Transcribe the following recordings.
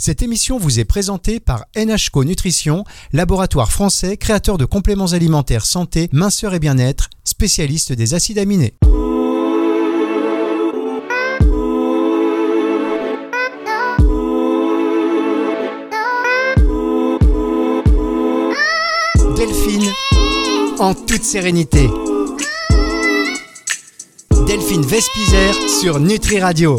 Cette émission vous est présentée par NHCO Nutrition, laboratoire français créateur de compléments alimentaires santé, minceur et bien-être, spécialiste des acides aminés. Delphine, en toute sérénité. Delphine Vespizer sur Nutri Radio.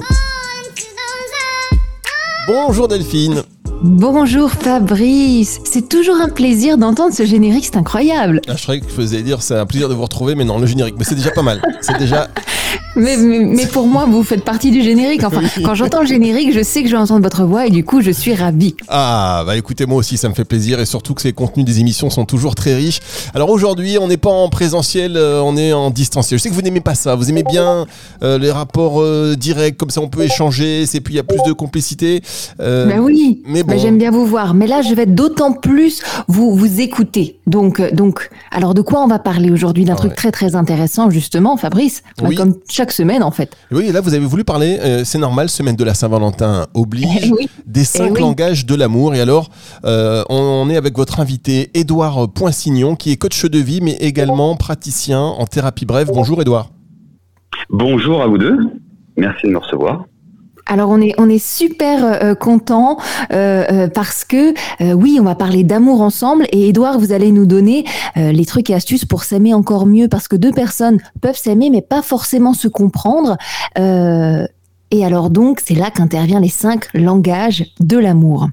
Bonjour Delphine. Bonjour Fabrice, c'est toujours un plaisir d'entendre ce générique, c'est incroyable. Ah, je croyais que je faisais dire c'est un plaisir de vous retrouver, mais non, le générique, mais c'est déjà pas mal. C'est déjà mais, mais, pour moi, vous faites partie du générique. Enfin, quand j'entends le générique, je sais que je vais entendre votre voix et du coup, je suis ravie. Ah, bah écoutez, moi aussi, ça me fait plaisir et surtout que ces contenus des émissions sont toujours très riches. Alors aujourd'hui, on n'est pas en présentiel, euh, on est en distanciel. Je sais que vous n'aimez pas ça, vous aimez bien euh, les rapports euh, directs, comme ça on peut échanger, c'est puis il y a plus de complicité. bah oui, mais bon. j'aime bien vous voir. Mais là, je vais d'autant plus vous, vous écouter. Donc, donc, alors de quoi on va parler aujourd'hui? D'un truc très très intéressant, justement, Fabrice. Oui. Comme chaque semaine en fait. Oui, et là vous avez voulu parler, euh, c'est normal, semaine de la Saint-Valentin oblige, Eh des cinq langages de l'amour. Et alors, euh, on, est avec votre invité Édouard Poinsignon, qui est coach de vie, mais également praticien en thérapie brève. Bonjour Édouard. Bonjour à vous deux, merci de me recevoir. Alors on est super euh, content euh, euh, parce que euh, oui on va parler d'amour ensemble et Edouard vous allez nous donner euh, les trucs et astuces pour s'aimer encore mieux parce que deux personnes peuvent s'aimer mais pas forcément se comprendre euh, et alors donc c'est là qu'interviennent les cinq langages de l'amour.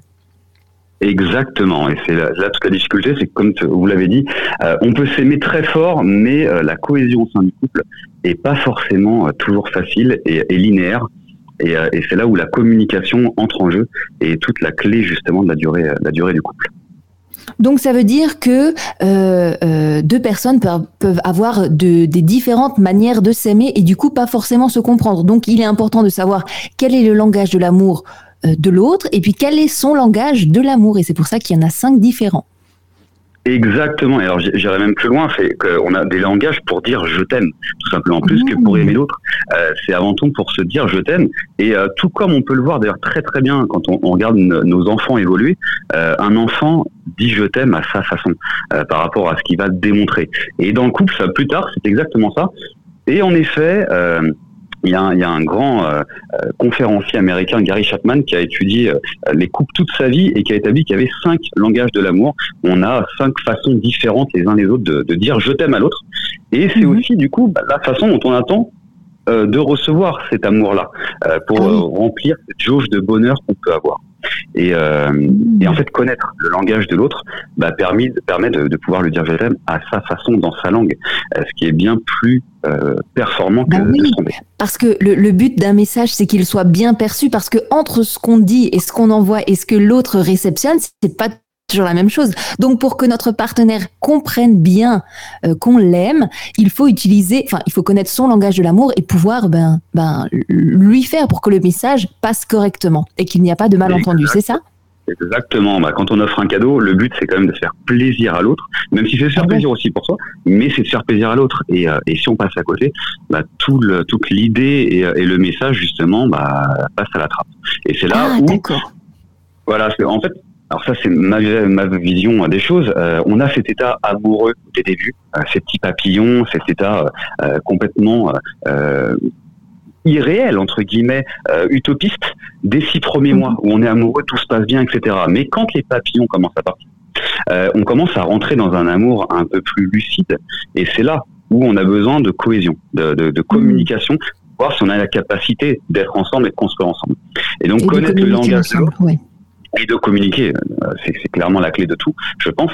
Exactement, et c'est là, là, toute la difficulté, c'est que comme vous l'avez dit, euh, on peut s'aimer très fort, mais euh, la cohésion au sein du couple est pas forcément euh, toujours facile et linéaire. Et, et c'est là où la communication entre en jeu et toute la clé justement de la durée, la durée du couple. Donc ça veut dire que euh, euh, deux personnes peuvent, avoir de, des différentes manières de s'aimer et du coup pas forcément se comprendre. Donc il est important de savoir quel est le langage de l'amour euh, de l'autre et puis quel est son langage de l'amour. Et c'est pour ça qu'il y en a cinq différents. Exactement. Et alors j'irais même plus loin, c'est qu'on a des langages pour dire je t'aime, tout simplement plus mmh. que pour aimer l'autre. Euh, c'est avant tout pour se dire je t'aime. Et euh, tout comme on peut le voir d'ailleurs très très bien quand on, on regarde nos enfants évoluer, euh, un enfant dit je t'aime à sa façon euh, par rapport à ce qu'il va démontrer. Et dans le couple, ça, plus tard, c'est exactement ça. Et en effet. Euh, il y, a un, il y a un grand euh, conférencier américain, Gary Chapman, qui a étudié euh, les couples toute sa vie et qui a établi qu'il y avait cinq langages de l'amour. On a cinq façons différentes les uns les autres de, de dire je t'aime à l'autre. Et c'est mmh. aussi du coup bah, la façon dont on attend euh, de recevoir cet amour-là pour ah oui. remplir cette jauge de bonheur qu'on peut avoir. Et, euh, et, en fait, connaître le langage de l'autre bah, permet, permet de, de, pouvoir le dire je t'aime à sa façon, dans sa langue, ce qui est bien plus euh, performant que bah oui, de sonder. Parce que le, le but d'un message, c'est qu'il soit bien perçu, parce que entre ce qu'on dit et ce qu'on envoie et ce que l'autre réceptionne, c'est pas toujours la même chose. Donc pour que notre partenaire comprenne bien euh, qu'on l'aime, il faut utiliser, enfin il faut connaître son langage de l'amour et pouvoir ben ben lui faire pour que le message passe correctement et qu'il n'y a pas de malentendu, c'est ça? Exactement. Bah, quand on offre un cadeau, le but c'est quand même de faire plaisir à l'autre, même si c'est de faire ah plaisir aussi pour soi, mais c'est de faire plaisir à l'autre. Et, euh, et, si on passe à côté, bah, tout le, toute l'idée et, et, le message justement bah, passe à la trappe. Et c'est là ah, où, voilà, en fait, alors ça c'est ma, ma, vision des choses. Euh, on a cet état amoureux des débuts, euh, ces petits papillons, cet état euh, complètement euh, irréel entre guillemets, euh, utopiste des six premiers mois où on est amoureux, tout se passe bien, etc. Mais quand les papillons commencent à partir, on commence à rentrer dans un amour un peu plus lucide, et c'est là où on a besoin de cohésion, de, de, de communication, voir si on a la capacité d'être ensemble et de construire ensemble. Et donc et connaître le langage de l'autre. Ouais et de communiquer. C'est clairement la clé de tout, je pense.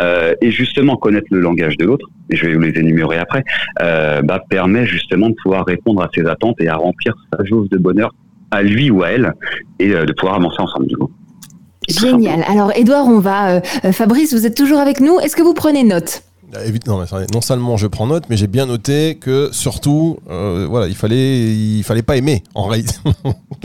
Euh, et justement, connaître le langage de l'autre, et je vais vous les énumérer après, euh, bah, permet justement de pouvoir répondre à ses attentes et à remplir sa jauge de bonheur à lui ou à elle, et euh, de pouvoir avancer ensemble du coup. Génial. Alors, Edouard, on va. Euh, Fabrice, vous êtes toujours avec nous. Est-ce que vous prenez note? Non, non seulement je prends note, mais j'ai bien noté que surtout, euh, voilà, il fallait, il fallait pas aimer en réalité.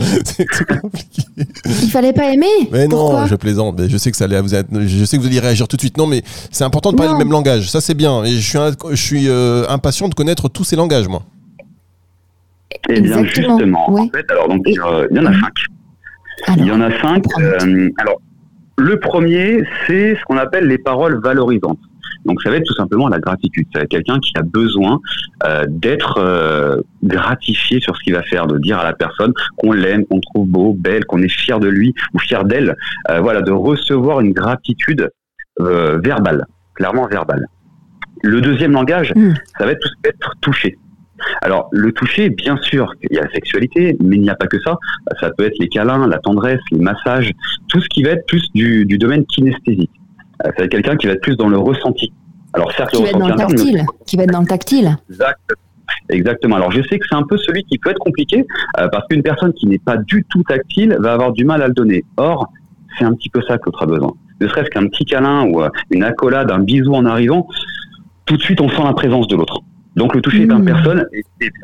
c'est compliqué. Il fallait pas aimer? Mais Pourquoi? non, je plaisante. Mais je sais que ça allait vous être, je sais que vous allez réagir tout de suite. Non, mais c'est important de parler non. le même langage. Ça c'est bien. Et je suis, je suis euh, impatient de connaître tous ces langages, moi. Eh bien, Exactement. justement. Ouais. En fait, alors donc il y en a cinq. Il y en a cinq. Euh, alors, le premier, c'est ce qu'on appelle les paroles valorisantes. Donc ça va être tout simplement la gratitude. Ça va être quelqu'un qui a besoin euh, d'être euh, gratifié sur ce qu'il va faire, de dire à la personne qu'on l'aime, qu'on trouve beau, belle, qu'on est fier de lui ou fier d'elle. Euh, voilà, de recevoir une gratitude verbale, clairement verbale. Le deuxième langage, hmm. ça va être, être touché. Alors, le toucher, bien sûr, il y a la sexualité, mais il n'y a pas que ça. Ça peut être les câlins, la tendresse, les massages, tout ce qui va être plus du, du domaine kinesthésique. Euh, c'est quelqu'un qui va être plus dans le ressenti. Alors certes, qui va être dans le tactile, qui va être dans le tactile. Exactement. Alors je sais que c'est un peu celui qui peut être compliqué euh, parce qu'une personne qui n'est pas du tout tactile va avoir du mal à le donner. Or, c'est un petit peu ça que l'autre a besoin. Ne serait-ce qu'un petit câlin ou euh, une accolade, un bisou en arrivant, tout de suite on sent la présence de l'autre. Donc le toucher est, un mmh.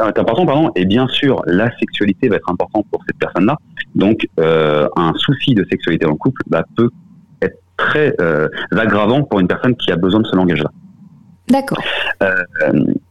important, pardon, et bien sûr la sexualité va être importante pour cette personne-là. Donc un souci de sexualité dans le couple bah, peut très euh, aggravant pour une personne qui a besoin de ce langage-là. D'accord. Euh,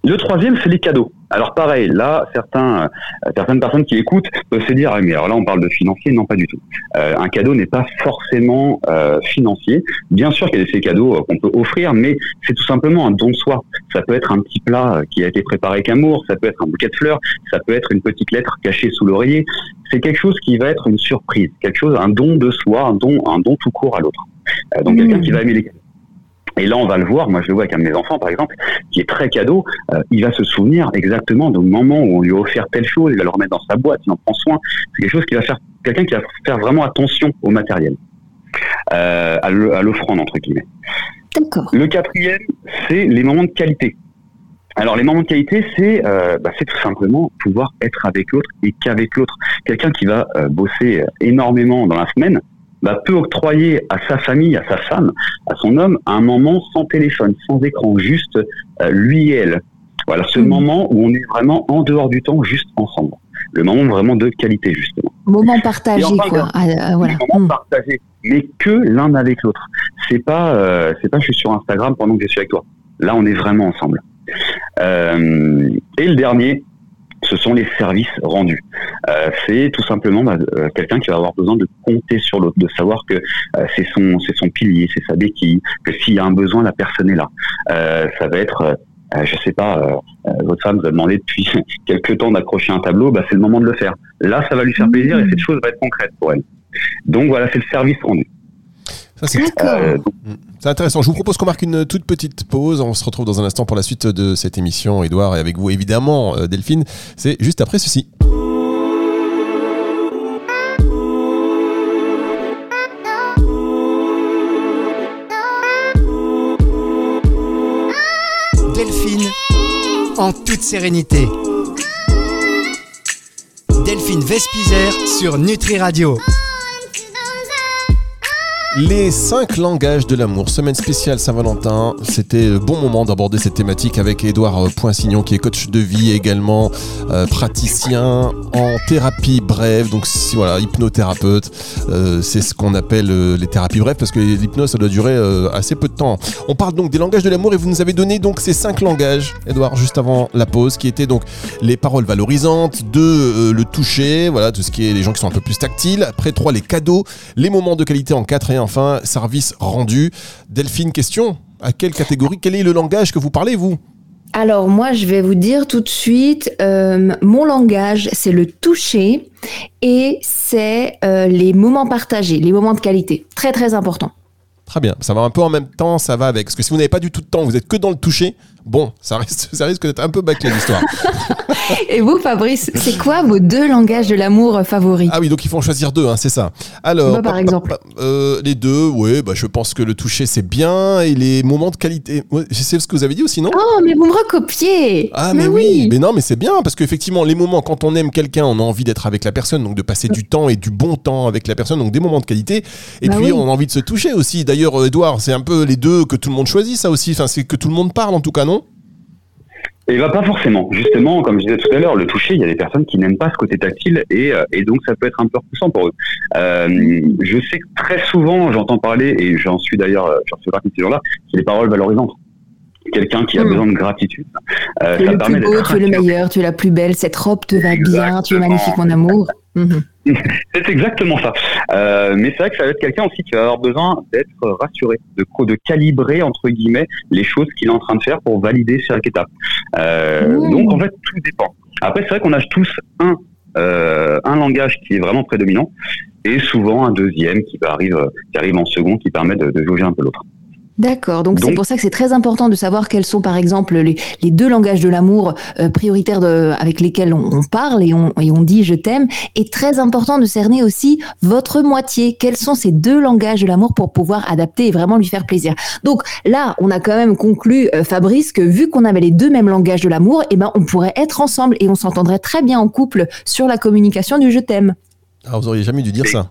le troisième, c'est les cadeaux. Alors pareil, là, certains, euh, certaines personnes qui écoutent peuvent se dire, ah, mais alors là, on parle de financier, non pas du tout. Euh, un cadeau n'est pas forcément euh, financier. Bien sûr qu'il y a des cadeaux qu'on peut offrir, mais c'est tout simplement un don de soi. Ça peut être un petit plat qui a été préparé avec amour, ça peut être un bouquet de fleurs, ça peut être une petite lettre cachée sous l'oreiller. C'est quelque chose qui va être une surprise, quelque chose, un don de soi, un don, un don tout court à l'autre. Euh, donc quelqu'un qui va aimer les cadeaux. Et là, on va le voir. Moi, je le vois avec un de mes enfants, par exemple, qui est très cadeau. Euh, il va se souvenir exactement du moment où on lui a offert telle chose. Il va le remettre dans sa boîte. Il en prend soin. C'est quelque chose qui va faire quelqu'un qui va faire vraiment attention au matériel, euh, à l'offrande entre guillemets. D'accord. Le quatrième, c'est les moments de qualité. Alors les moments de qualité, c'est bah, c'est tout simplement pouvoir être avec l'autre et qu'avec l'autre. Quelqu'un qui va bosser énormément dans la semaine, bah, peut octroyer à sa famille, à sa femme, à son homme, un moment sans téléphone, sans écran, juste euh, lui et elle. Voilà, ce mmh. moment où on est vraiment en dehors du temps, juste ensemble. Le moment vraiment de qualité, justement. Moment partagé, quoi. Ah, euh, voilà. Moment mmh. partagé, mais que l'un avec l'autre. C'est pas, euh, c'est pas je suis sur Instagram pendant que je suis avec toi. Là, on est vraiment ensemble. Euh, et le dernier, ce sont les services rendus. Euh, c'est tout simplement bah, euh, quelqu'un qui va avoir besoin de compter sur l'autre, de savoir que euh, c'est son c'est son pilier, c'est sa béquille, que s'il y a un besoin, la personne est là. ça va être je sais pas, votre femme vous a demandé depuis quelques temps d'accrocher un tableau, bah, c'est le moment de le faire. Là, ça va lui faire plaisir et cette chose va être concrète pour elle. Donc voilà, c'est le service rendu. Euh, c'est intéressant. Je vous propose qu'on marque une toute petite pause. On se retrouve dans un instant pour la suite de cette émission, Edouard, et avec vous évidemment, euh, Delphine. C'est juste après ceci. Delphine, en toute sérénité. Delphine Vespizer sur Nutri Radio. Les cinq langages de l'amour, semaine spéciale Saint-Valentin. C'était le bon moment d'aborder cette thématique avec Édouard euh, Poinsignon, qui est coach de vie également, euh, praticien en thérapie brève, donc voilà, hypnothérapeute. Euh, c'est ce qu'on appelle les thérapies brèves parce que l'hypnose, ça doit durer assez peu de temps. On parle donc des langages de l'amour et vous nous avez donné donc ces cinq langages, Édouard, juste avant la pause, qui étaient donc les paroles valorisantes, deux, le toucher, voilà, tout ce qui est les gens qui sont un peu plus tactiles. Après trois, les cadeaux, les moments de qualité en quatre et enfin, service rendu. Delphine, question à quelle catégorie Quel est le langage que vous parlez, vous? Alors moi, je vais vous dire tout de suite, euh, mon langage, c'est le toucher et c'est euh, les moments partagés, les moments de qualité. Très très important. Très bien, ça va un peu en même temps, ça va avec. Parce que si vous n'avez pas du tout de temps, vous êtes que dans le toucher, bon, ça, reste, ça risque d'être un peu bâclé l'histoire. Et vous, Fabrice, c'est quoi vos deux langages de l'amour favoris? Ah oui, donc il faut en choisir deux, hein, c'est ça. Alors, Moi, par exemple. Euh, les deux, oui, bah, je pense que le toucher c'est bien et les moments de qualité. je sais ce que vous avez dit aussi, non? Oh, mais vous me recopiez Ah, mais, oui. Mais non, mais c'est bien parce qu'effectivement, les moments, quand on aime quelqu'un, on a envie d'être avec la personne, donc de passer du temps et du bon temps avec la personne, donc des moments de qualité. Et bah puis, on a envie de se toucher aussi. D'ailleurs, Edouard, c'est un peu les deux que tout le monde choisit, ça aussi. Enfin, c'est que tout le monde parle en tout cas, non? Et va pas forcément. Justement, comme je disais tout à l'heure, le toucher, il y a des personnes qui n'aiment pas ce côté tactile et, euh, et donc ça peut être un peu repoussant pour eux. Euh, je sais que très souvent, j'entends parler, et j'en suis d'ailleurs, euh, j'en suis partie de ces gens-là, c'est les paroles valorisantes. Quelqu'un qui a hmm. besoin de gratitude. Euh, tu es le plus beau, tu es le meilleur, tu es la plus belle, cette robe te va bien, tu es magnifique mon amour. Mhm. C'est exactement ça. Euh, mais c'est vrai que ça va être quelqu'un aussi qui va avoir besoin d'être rassuré, de, de calibrer entre guillemets les choses qu'il est en train de faire pour valider chaque étape. Euh, Mmh. Donc en fait, tout dépend. Après, c'est vrai qu'on a tous un euh, un langage qui est vraiment prédominant et souvent un deuxième qui arrive qui arrive en second qui permet de, de jauger un peu l'autre. D'accord, donc c'est pour ça que c'est très important de savoir quels sont par exemple les, les deux langages de l'amour euh, prioritaires de, avec lesquels on, on parle et on, et on dit je t'aime, et très important de cerner aussi votre moitié, quels sont ces deux langages de l'amour pour pouvoir adapter et vraiment lui faire plaisir. Donc là, on a quand même conclu, euh, Fabrice, que vu qu'on avait les deux mêmes langages de l'amour, eh ben on pourrait être ensemble et on s'entendrait très bien en couple sur la communication du je t'aime. Ah, vous auriez jamais dû dire ça.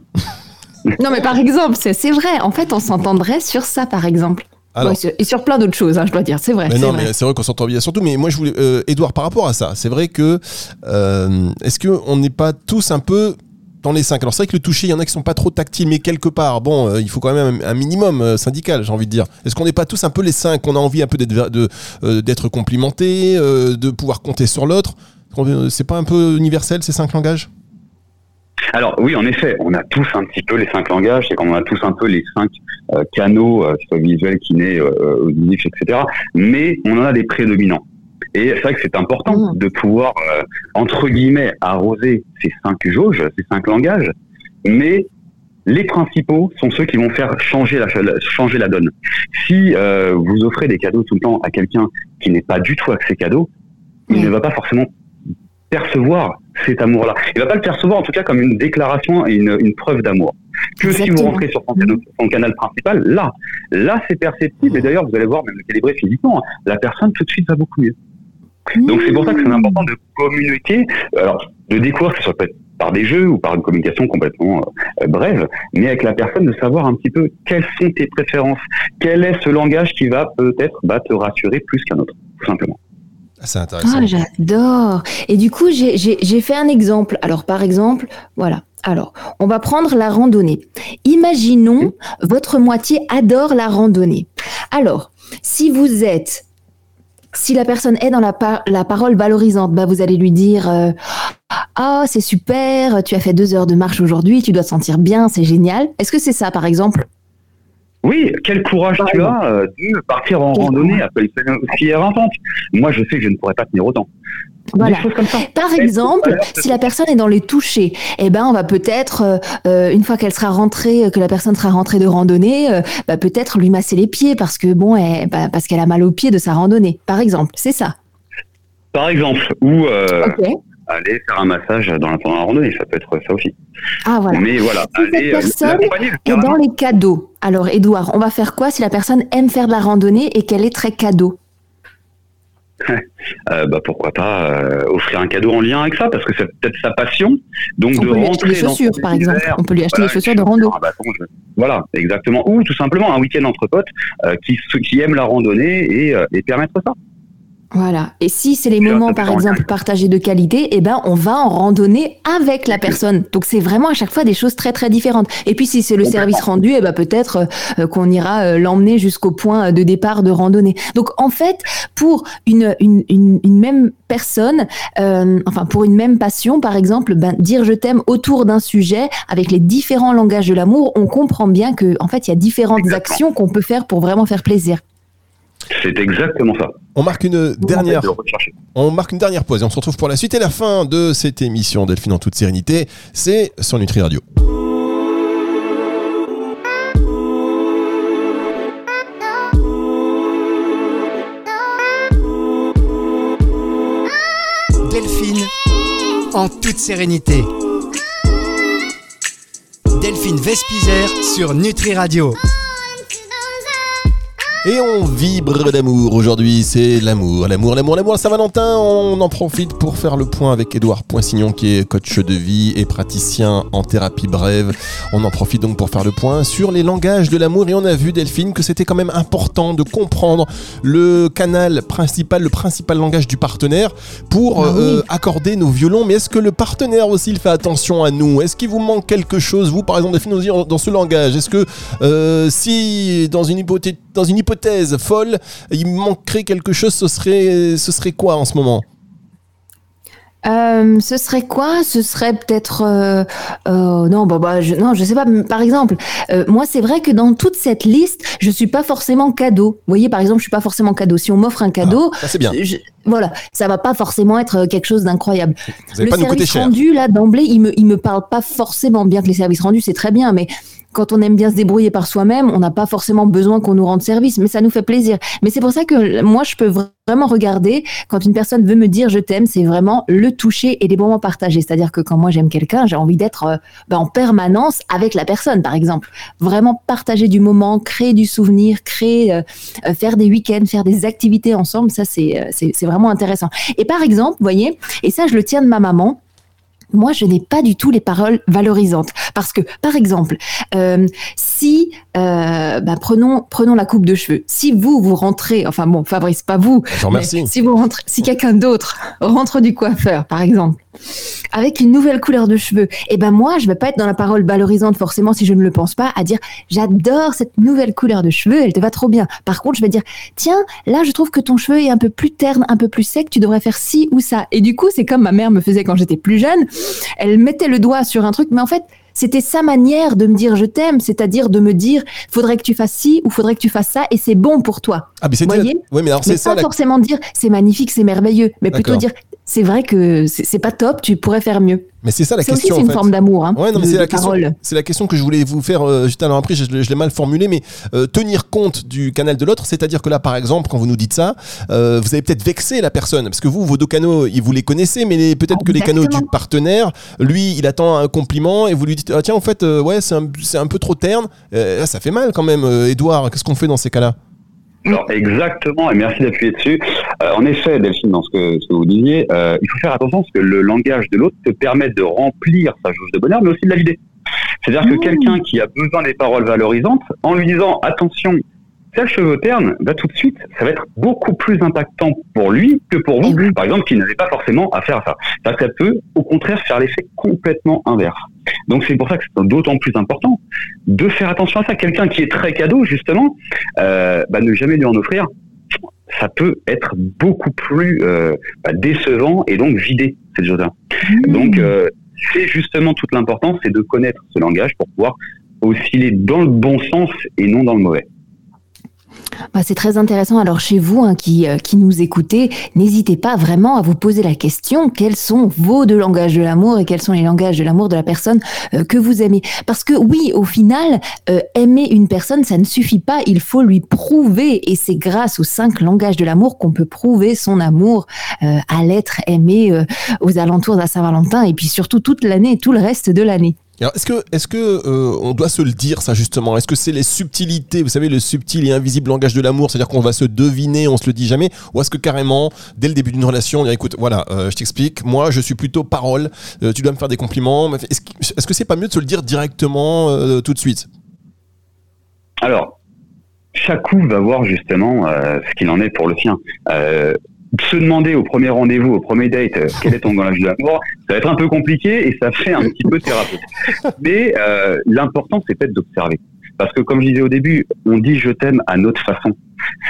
Non mais par exemple, c'est vrai, en fait on s'entendrait sur ça par exemple. Alors, Ouais, sur- et sur plein d'autres choses, hein, je dois dire, c'est vrai. Mais c'est non, vrai. mais c'est vrai qu'on s'entend bien. Surtout, mais moi, je voulais, euh, Edouard, par rapport à ça, c'est vrai que euh, est-ce que on n'est pas tous un peu dans les cinq? Alors c'est vrai que le toucher, il y en a qui sont pas trop tactiles, mais quelque part, bon, euh, il faut quand même un, un minimum euh, syndical, j'ai envie de dire. Est-ce qu'on n'est pas tous un peu les cinq? On a envie un peu d'être euh, complimenté, de pouvoir compter sur l'autre. C'est pas un peu universel ces cinq langages? Alors oui, en effet, on a tous un petit peu les cinq langages, c'est qu'on a tous un peu les cinq euh, canaux, euh, soient visuels, kinés, euh, auditifs, etc. Mais on en a des prédominants. Et c'est vrai que c'est important Mhm. de pouvoir, euh, entre guillemets, arroser ces cinq jauges, ces cinq langages. Mais les principaux sont ceux qui vont faire changer la, changer la donne. Si euh, vous offrez des cadeaux tout le temps à quelqu'un qui n'est pas du tout avec ces cadeaux, il ne va pas forcément percevoir cet amour-là. Il va pas le percevoir en tout cas comme une déclaration et une, une preuve d'amour. Que si vous rentrez sur son, canal, son canal principal, là, là c'est perceptible. Et d'ailleurs, vous allez voir, même le calibrer physiquement, hein, la personne tout de suite va beaucoup mieux. Donc c'est pour ça que c'est important de communiquer, alors de découvrir que ce soit peut-être par des jeux ou par une communication complètement euh, brève, mais avec la personne de savoir un petit peu quelles sont tes préférences, quel est ce langage qui va peut-être bah, te rassurer plus qu'un autre, tout simplement. Ah, C'est intéressant. Ah, j'adore. Et du coup, j'ai fait un exemple. Alors, par exemple, voilà. Alors, on va prendre la randonnée. Imaginons, votre moitié adore la randonnée. Alors, si vous êtes, si la personne est dans la, par- la parole valorisante, bah vous allez lui dire euh, Ah, c'est super, tu as fait deux heures de marche aujourd'hui, tu dois te sentir bien, c'est génial. Est-ce que c'est ça, par exemple? Oui, quel courage tu as euh, de partir en randonnée après une aussi. Moi, je sais que je ne pourrais pas tenir autant. Voilà. Par exemple, si la personne est dans les touchés, eh ben on va peut-être euh, euh, une fois qu'elle sera rentrée, que la personne sera rentrée de randonnée, euh, bah, peut-être lui masser les pieds parce que bon, elle- bah, parce qu'elle a mal aux pieds de sa randonnée. Par exemple, c'est ça. Par exemple, ou euh. Aller faire un massage dans la, pendant la randonnée, ça peut être ça aussi. Ah voilà. Mais voilà, Si cette aller euh, personne carrément. dans les cadeaux. Alors, Edouard, on va faire quoi si la personne aime faire de la randonnée et qu'elle est très cadeau? Euh, bah, pourquoi pas euh, offrir un cadeau en lien avec ça, parce que c'est peut-être sa passion. Donc On de peut lui acheter rentrer des dans chaussures, par exemple. On peut lui acheter voilà, des chaussures de rando. un bâton, je- Voilà, exactement. Ou tout simplement un week-end entre potes euh, qui, qui aiment la randonnée et, et permettre ça. Voilà. Et si c'est les là, moments, par exemple, partagés de qualité, eh ben, on va en randonnée avec la personne. Donc, c'est vraiment à chaque fois des choses très, très différentes. Et puis, si c'est le service rendu, eh ben, peut-être euh, euh, qu'on ira euh, l'emmener jusqu'au point de départ de randonnée. Donc, en fait, pour une, une, une, une même personne, euh, enfin, pour une même passion, par exemple, ben, dire je t'aime autour d'un sujet avec les différents langages de l'amour, on comprend bien que, en fait, il y a différentes Exactement. actions qu'on peut faire pour vraiment faire plaisir. C'est exactement ça. On marque une dernière De. On marque une dernière pause et on se retrouve pour la suite et la fin de cette émission Delphine en toute sérénité. C'est sur Nutri Radio. Delphine en toute sérénité. Delphine Vespizer sur Nutri Radio. Et on vibre d'amour aujourd'hui, c'est l'amour, l'amour, l'amour, l'amour, la Saint-Valentin. On en profite pour faire le point avec Édouard Poissignon qui est coach de vie et praticien en thérapie brève. On en profite donc pour faire le point sur les langages de l'amour et on a vu Delphine que c'était quand même important de comprendre le canal principal, le principal langage du partenaire pour Ah oui. euh, accorder nos violons. Mais est-ce que le partenaire aussi il fait attention à nous? Est-ce qu'il vous manque quelque chose, vous par exemple, Delphine, dans ce langage Est-ce que euh, si dans une hypothèse, dans une hypothèse folle, il manquerait quelque chose, ce serait, ce serait quoi en ce moment? Euh, ce serait quoi? Ce serait peut-être euh, euh, non, bah, bah, je, non, je sais pas. Par exemple, moi, c'est vrai que dans toute cette liste, je suis pas forcément cadeau. Vous voyez, par exemple, je suis pas forcément cadeau. Si on m'offre un cadeau, Ah, ça, c'est bien. je- voilà, ça va pas forcément être quelque chose d'incroyable. Le pas nous service cher. rendu, là, d'emblée, il me, il me parle pas forcément bien que les services rendus, c'est très bien, mais quand on aime bien se débrouiller par soi-même, on n'a pas forcément besoin qu'on nous rende service, mais ça nous fait plaisir. Mais c'est pour ça que moi, je peux vraiment regarder quand une personne veut me dire je t'aime, c'est vraiment le toucher et les moments partagés. C'est-à-dire que quand moi j'aime quelqu'un, j'ai envie d'être euh, ben, en permanence avec la personne, par exemple. Vraiment partager du moment, créer du souvenir, créer, euh, euh, faire des week-ends, faire des activités ensemble, ça c'est vraiment intéressant. Et par exemple, vous voyez, et ça je le tiens de ma maman, moi, je n'ai pas du tout les paroles valorisantes. Parce que, par exemple, euh, si, euh, bah, prenons, prenons la coupe de cheveux. Si vous, vous rentrez, enfin bon, Fabrice, pas vous, Je vous remercie. mais si vous rentrez, si quelqu'un d'autre rentre du coiffeur, par exemple, avec une nouvelle couleur de cheveux, et ben moi, je vais pas être dans la parole valorisante forcément si je ne le pense pas, à dire j'adore cette nouvelle couleur de cheveux, elle te va trop bien. Par contre, je vais dire tiens, là, je trouve que ton cheveu est un peu plus terne, un peu plus sec, tu devrais faire ci ou ça. Et du coup, c'est comme ma mère me faisait quand j'étais plus jeune. Elle mettait le doigt sur un truc, mais en fait, c'était sa manière de me dire je t'aime, c'est-à-dire de me dire faudrait que tu fasses ci ou faudrait que tu fasses ça et c'est bon pour toi. Ah, mais c'était. Voyez? Oui, mais alors Mais c'est ça. pas la- forcément dire c'est magnifique, c'est merveilleux, mais plutôt dire c'est vrai que c'est pas top, tu pourrais faire mieux. Mais c'est ça la question. c'est une fait. forme d'amour. Hein, Ouais, non, mais de- c'est la la question que je voulais vous faire euh, juste à l'heure après. Je, je l'ai mal formulé, mais euh, tenir compte du canal de l'autre, c'est-à-dire que là, par exemple, quand vous nous dites ça, euh, vous avez peut-être vexé la personne, parce que vous, vos deux canaux, ils vous les connaissez, mais peut-être que les canaux du partenaire, lui, il attend un compliment et vous lui dites, ah tiens, en fait, euh, ouais, c'est un, un peu trop terne. Là, ça fait mal quand même, Edouard. Qu'est-ce qu'on fait dans ces cas-là? Alors, exactement, et merci d'appuyer dessus. Euh, en effet, Delphine, dans ce que, ce que vous disiez, euh, il faut faire attention parce que le langage de l'autre te permet de remplir sa jauge de bonheur, mais aussi de la vider. C'est-à-dire que Mmh. quelqu'un qui a besoin des paroles valorisantes, en lui disant attention, tes cheveux ternes, bah, tout de suite, ça va être beaucoup plus impactant pour lui que pour vous, oui. par exemple, qui n'avait pas forcément à faire ça. Que ça peut, au contraire, faire l'effet complètement inverse. Donc c'est pour ça que c'est d'autant plus important de faire attention à ça. Quelqu'un qui est très cadeau, justement, euh, bah, ne jamais lui en offrir, ça peut être beaucoup plus euh, bah, décevant et donc vider cette chose-là. Mmh. Donc euh, c'est justement toute l'importance, c'est de connaître ce langage pour pouvoir osciller dans le bon sens et non dans le mauvais. Bah, c'est très intéressant. Alors chez vous hein, qui, euh, qui nous écoutez, n'hésitez pas vraiment à vous poser la question quels sont vos deux langages de l'amour et quels sont les langages de l'amour de la personne euh, que vous aimez? Parce que oui, au final, euh, aimer une personne, ça ne suffit pas. Il faut lui prouver. Et c'est grâce aux cinq langages de l'amour qu'on peut prouver son amour à l'être aimé aux alentours de Saint-Valentin et puis surtout toute l'année et tout le reste de l'année. Est-ce que, euh, on doit se le dire ça justement? Est-ce que c'est les subtilités, vous savez, le subtil et invisible langage de l'amour, c'est-à-dire qu'on va se deviner, on se le dit jamais, ou est-ce que carrément, dès le début d'une relation, on dit écoute, voilà, euh, je t'explique, moi, je suis plutôt parole, euh, tu dois me faire des compliments. Est-ce, que- est-ce que c'est pas mieux de se le dire directement tout de suite? Alors, chaque couple va voir justement ce qu'il en est pour le sien. Se demander au premier rendez-vous, au premier date, euh, quel est ton langage de l'amour, ça va être un peu compliqué et ça fait un petit peu thérapeute. Mais euh, l'important, c'est peut-être d'observer. Parce que comme je disais au début, on dit je t'aime à notre façon.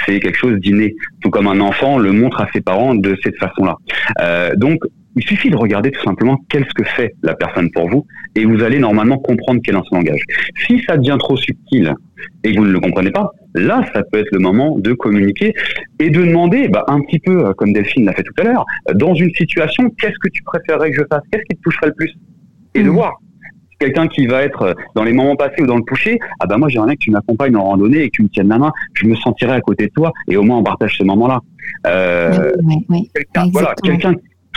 C'est quelque chose d'inné. Tout comme un enfant le montre à ses parents de cette façon-là. Euh, donc, il suffit de regarder tout simplement qu'est-ce que fait la personne pour vous et vous allez normalement comprendre quel est son langage. Si ça devient trop subtil et que vous ne le comprenez pas, là, ça peut être le moment de communiquer et de demander, bah, un petit peu euh, comme Delphine l'a fait tout à l'heure, euh, dans une situation, qu'est-ce que tu préférerais que je fasse? Qu'est-ce qui te toucherait le plus? Et de Mhm. voir. Quelqu'un qui va être euh, dans les moments passés ou dans le toucher, ah bah moi j'aimerais que tu m'accompagnes en randonnée et que tu me tiennes la main, je me sentirais à côté de toi et au moins on partage ce moment-là. Euh, Oui, oui, oui. quelqu'un, voilà.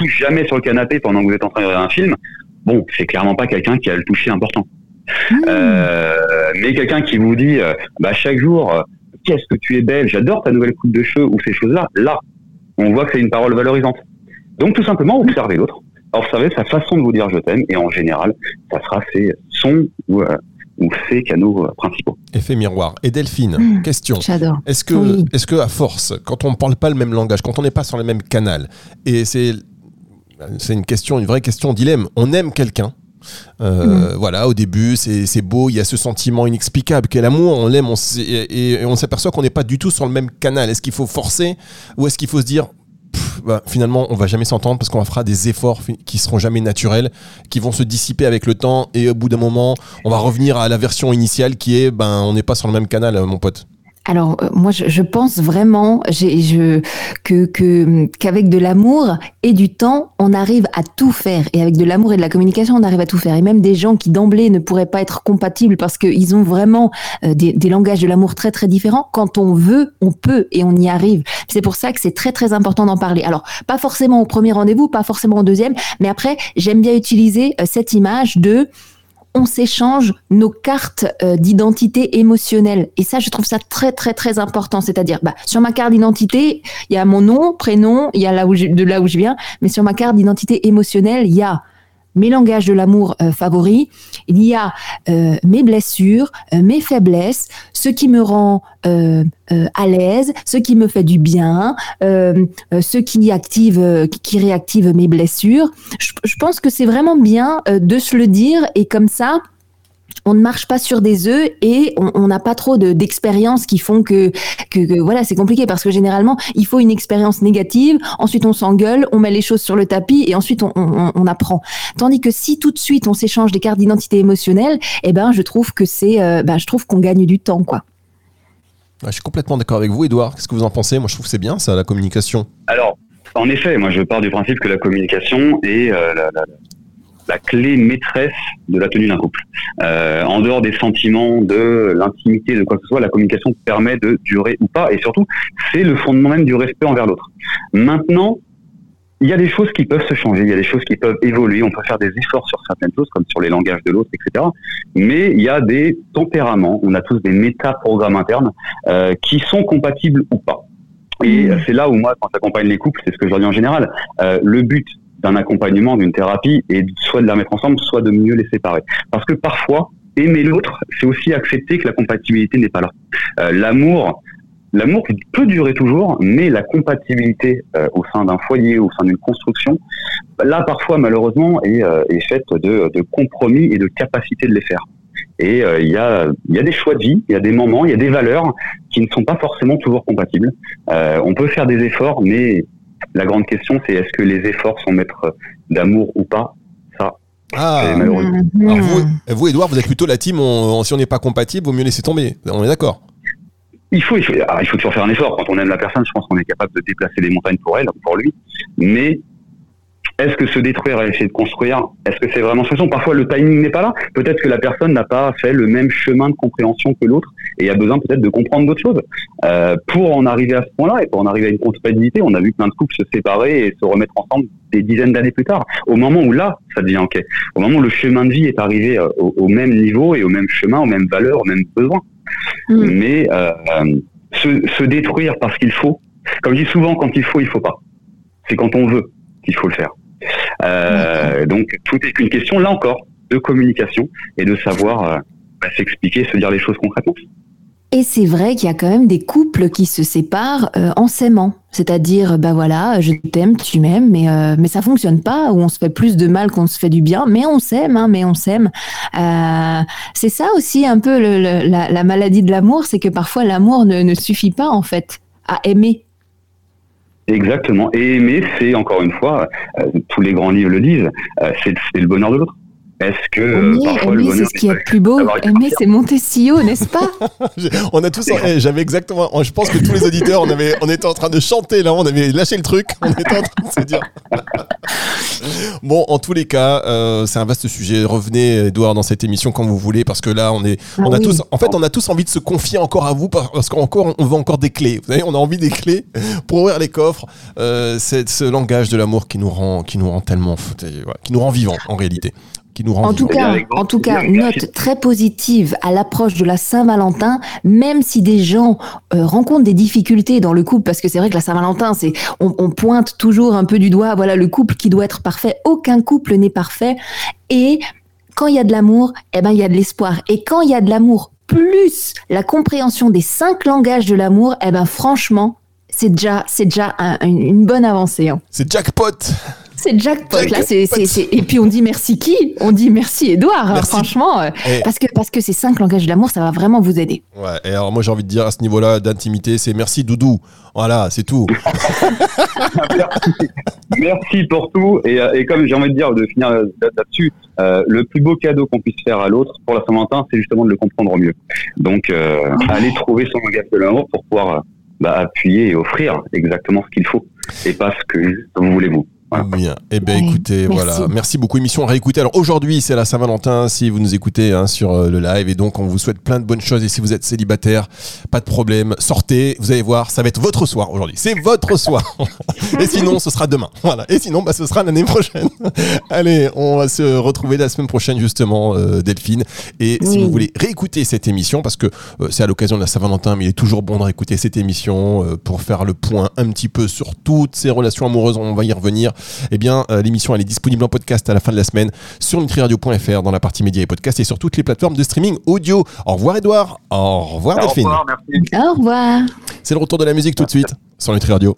Touche jamais sur le canapé pendant que vous êtes en train de regarder un film, bon, c'est clairement pas quelqu'un qui a le toucher important. Mmh. Euh, mais quelqu'un qui vous dit, euh, bah, chaque jour, euh, qu'est-ce que tu es belle, j'adore ta nouvelle coupe de cheveux ou ces choses-là, là, on voit que c'est une parole valorisante. Donc tout simplement, observez l'autre, observez sa façon de vous dire je t'aime, et en général, ça sera ses sons ou, euh, ou ses canaux euh, principaux. Effet miroir. Et Delphine, Mm. question. J'adore. Est-ce que, Oui. est-ce que à force, quand on ne parle pas le même langage, quand on n'est pas sur le même canal, et c'est, c'est une question, une vraie question, dilemme. On aime quelqu'un. euh, Voilà, au début, c'est, beau, il y a ce sentiment inexplicable qu'est l'amour, on l'aime, et, et- et on s'aperçoit qu'on n'est pas du tout sur le même canal. Est-ce qu'il faut forcer ou est-ce qu'il faut se dire, pff, bah, finalement, on va jamais s'entendre parce qu'on fera des efforts qui seront jamais naturels, qui vont se dissiper avec le temps et au bout d'un moment, on va revenir à la version initiale qui est, ben, on n'est pas sur le même canal, mon pote. Alors euh, moi je, pense vraiment je, que qu'avec de l'amour et du temps on arrive à tout faire. Et avec de l'amour et de la communication on arrive à tout faire. Et même des gens qui d'emblée ne pourraient pas être compatibles parce qu'ils ont vraiment euh, des, des, langages de l'amour très très différents. Quand on veut on peut et on y arrive. C'est pour ça que c'est très très important d'en parler. Alors pas forcément au premier rendez-vous pas forcément au deuxième mais après j'aime bien utiliser euh, cette image de on s'échange nos cartes euh, d'identité émotionnelle. Et ça, je trouve ça très, très, très important. C'est-à-dire, bah, sur ma carte d'identité, il y a mon nom, prénom, il y a de là où je viens, mais sur ma carte d'identité émotionnelle, il y a mes langages de l'amour euh, favoris, il y a euh, mes blessures, euh, mes faiblesses, ce qui me rend à l'aise, ce qui me fait du bien, ce qui active, qui réactive mes blessures. je pense que c'est vraiment bien de se le dire et comme ça, on ne marche pas sur des œufs et on n'a pas trop d'expériences qui font que, que, voilà, c'est compliqué parce que généralement, il faut une expérience négative, ensuite on s'engueule, on met les choses sur le tapis et ensuite on, on, apprend. Tandis que si tout de suite on s'échange des cartes d'identité émotionnelle, eh ben, je trouve que c'est, euh, ben, je trouve qu'on gagne du temps, quoi. je suis complètement d'accord avec vous, Edouard. Qu'est-ce que vous en pensez? Moi, je trouve que c'est bien, ça, la communication. Alors, en effet, moi, je pars du principe que la communication est euh, la, la clé maîtresse de la tenue d'un couple. Euh, en dehors des sentiments, de l'intimité, de quoi que ce soit, la communication permet de durer ou pas, et surtout, c'est le fondement même du respect envers l'autre. Maintenant, il y a des choses qui peuvent se changer, il y a des choses qui peuvent évoluer, on peut faire des efforts sur certaines choses, comme sur les langages de l'autre, etc. Mais il y a des tempéraments, on a tous des méta-programmes internes euh, qui sont compatibles ou pas. Et mmh. c'est là où moi, quand j'accompagne les couples, c'est ce que je leur dis en général, euh, le but, d'un accompagnement, d'une thérapie, et soit de la mettre ensemble, soit de mieux les séparer. Parce que parfois, aimer l'autre, c'est aussi accepter que la compatibilité n'est pas là. Euh, l'amour, l'amour peut durer toujours, mais la compatibilité euh, au sein d'un foyer, au sein d'une construction, là parfois malheureusement est, euh, est faite de, de, compromis et de capacité de les faire. Et il y, a, y a des choix de vie, il y a des moments, il y a des valeurs qui ne sont pas forcément toujours compatibles. on peut faire des efforts, mais la grande question, c'est est-ce que les efforts sont maîtres d'amour ou pas? Ça, ah. malheureusement. vous, vous, Edouard, vous êtes plutôt la team, si on n'est pas compatible, vaut mieux laisser tomber. On est d'accord? Il faut, il faut, ah, il faut toujours faire un effort. Quand on aime la personne, je pense qu'on est capable de déplacer les montagnes pour elle, pour lui. Mais est-ce que se détruire et essayer de construire, est-ce que c'est vraiment façon Parfois, le timing n'est pas là. Peut-être que la personne n'a pas fait le même chemin de compréhension que l'autre et a besoin peut-être de comprendre d'autres choses. Euh, pour en arriver à ce point-là et pour en arriver à une compatibilité, on a vu plein de couples se séparer et se remettre ensemble des dizaines d'années plus tard. Au moment où là, ça devient OK. Au moment où le chemin de vie est arrivé euh, au, même niveau et au même chemin, aux mêmes valeurs, aux mêmes besoins. Mm. Mais euh, se, se détruire parce qu'il faut, comme je dis souvent, quand il faut, il faut pas. C'est quand on veut qu'il faut le faire. Euh, donc tout est qu'une question, là encore, de communication et de savoir euh, bah, s'expliquer, se dire les choses concrètement. Et c'est vrai qu'il y a quand même des couples qui se séparent euh, en s'aimant. C'est-à-dire, bah voilà, je t'aime, tu m'aimes, mais, euh, mais ça fonctionne pas, ou on se fait plus de mal qu'on se fait du bien, mais on s'aime, hein, mais on s'aime. C'est ça aussi un peu la, la, maladie de l'amour, c'est que parfois l'amour ne suffit pas en fait à aimer. Exactement. Et aimer, c'est encore une fois, euh, tous les grands livres le disent, euh, c'est le bonheur de l'autre. Est-ce que euh, aimer, c'est ce qui est plus beau. Aimer, c'est monter si haut, n'est-ce pas On a tous. Eh, j'avais exactement. Je pense que tous les auditeurs, on avait, on était en train de chanter là. On avait lâché le truc. On était en train de se dire. bon, en tous les cas, euh, c'est un vaste sujet. Revenez, Edouard, dans cette émission quand vous voulez, parce que là, on est, on a ah tous. En fait, on a tous envie de se confier encore à vous, parce qu'encore, on veut encore des clés. Vous savez, on a envie des clés pour ouvrir les coffres. Euh, c'est ce langage de l'amour qui nous rend, qui nous rend tellement, qui nous rend vivants en réalité en tout cas, en tout cas, note très positive à l'approche de la Saint-Valentin, même si des gens euh, rencontrent des difficultés dans le couple, parce que c'est vrai que la Saint-Valentin, c'est on, pointe toujours un peu du doigt, voilà le couple qui doit être parfait. Aucun couple n'est parfait, et quand il y a de l'amour, eh ben il y a de l'espoir, et quand il y a de l'amour plus la compréhension des cinq langages de l'amour, eh ben franchement, c'est déjà, c'est déjà une bonne avancée. Hein. C'est jackpot. C'est jackpot. Là, c'est, c'est, c'est- Et puis on dit merci qui? On dit merci Edouard, hein, Merci. franchement. euh, Et- Parce que, parce que ces cinq langages de l'amour, ça va vraiment vous aider. Ouais, et alors moi j'ai envie de dire à ce niveau-là d'intimité, c'est merci Doudou. Voilà, c'est tout. Merci pour tout. Et, euh, et comme j'ai envie de dire, de finir euh, là-dessus, euh, le plus beau cadeau qu'on puisse faire à l'autre pour la Saint-Valentin, c'est justement de le comprendre au mieux. Donc, euh, allez trouver son langage de l'amour pour pouvoir bah, appuyer et offrir exactement ce qu'il faut et pas ce que vous voulez vous. Bien. Eh bien, Ouais, écoutez, merci. voilà. Merci beaucoup. Émission à réécouter. Alors aujourd'hui, c'est la Saint-Valentin. Si vous nous écoutez hein, sur euh, le live, et donc on vous souhaite plein de bonnes choses. Et si vous êtes célibataire, pas de problème. Sortez. Vous allez voir, ça va être votre soir aujourd'hui. C'est votre soir. et sinon, ce sera demain. Voilà. Et sinon, bah, ce sera l'année prochaine. Allez, on va se retrouver la semaine prochaine justement, euh, Delphine. Et si vous voulez réécouter cette émission, parce que euh, c'est à l'occasion de la Saint-Valentin, mais il est toujours bon de réécouter cette émission euh, pour faire le point un petit peu sur toutes ces relations amoureuses. On va y revenir. Eh bien, euh, l'émission elle est disponible en podcast à la fin de la semaine sur nutriradio.fr dans la partie médias et podcasts et sur toutes les plateformes de streaming audio. Au revoir Edouard. Au revoir Au Delphine. revoir, merci. Au revoir. C'est le retour de la musique tout de suite sur Nutri Radio.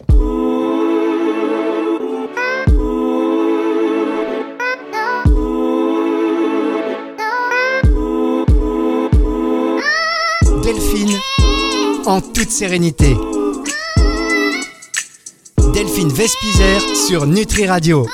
Delphine en toute sérénité. Delphine Vespizer sur Nutri Radio.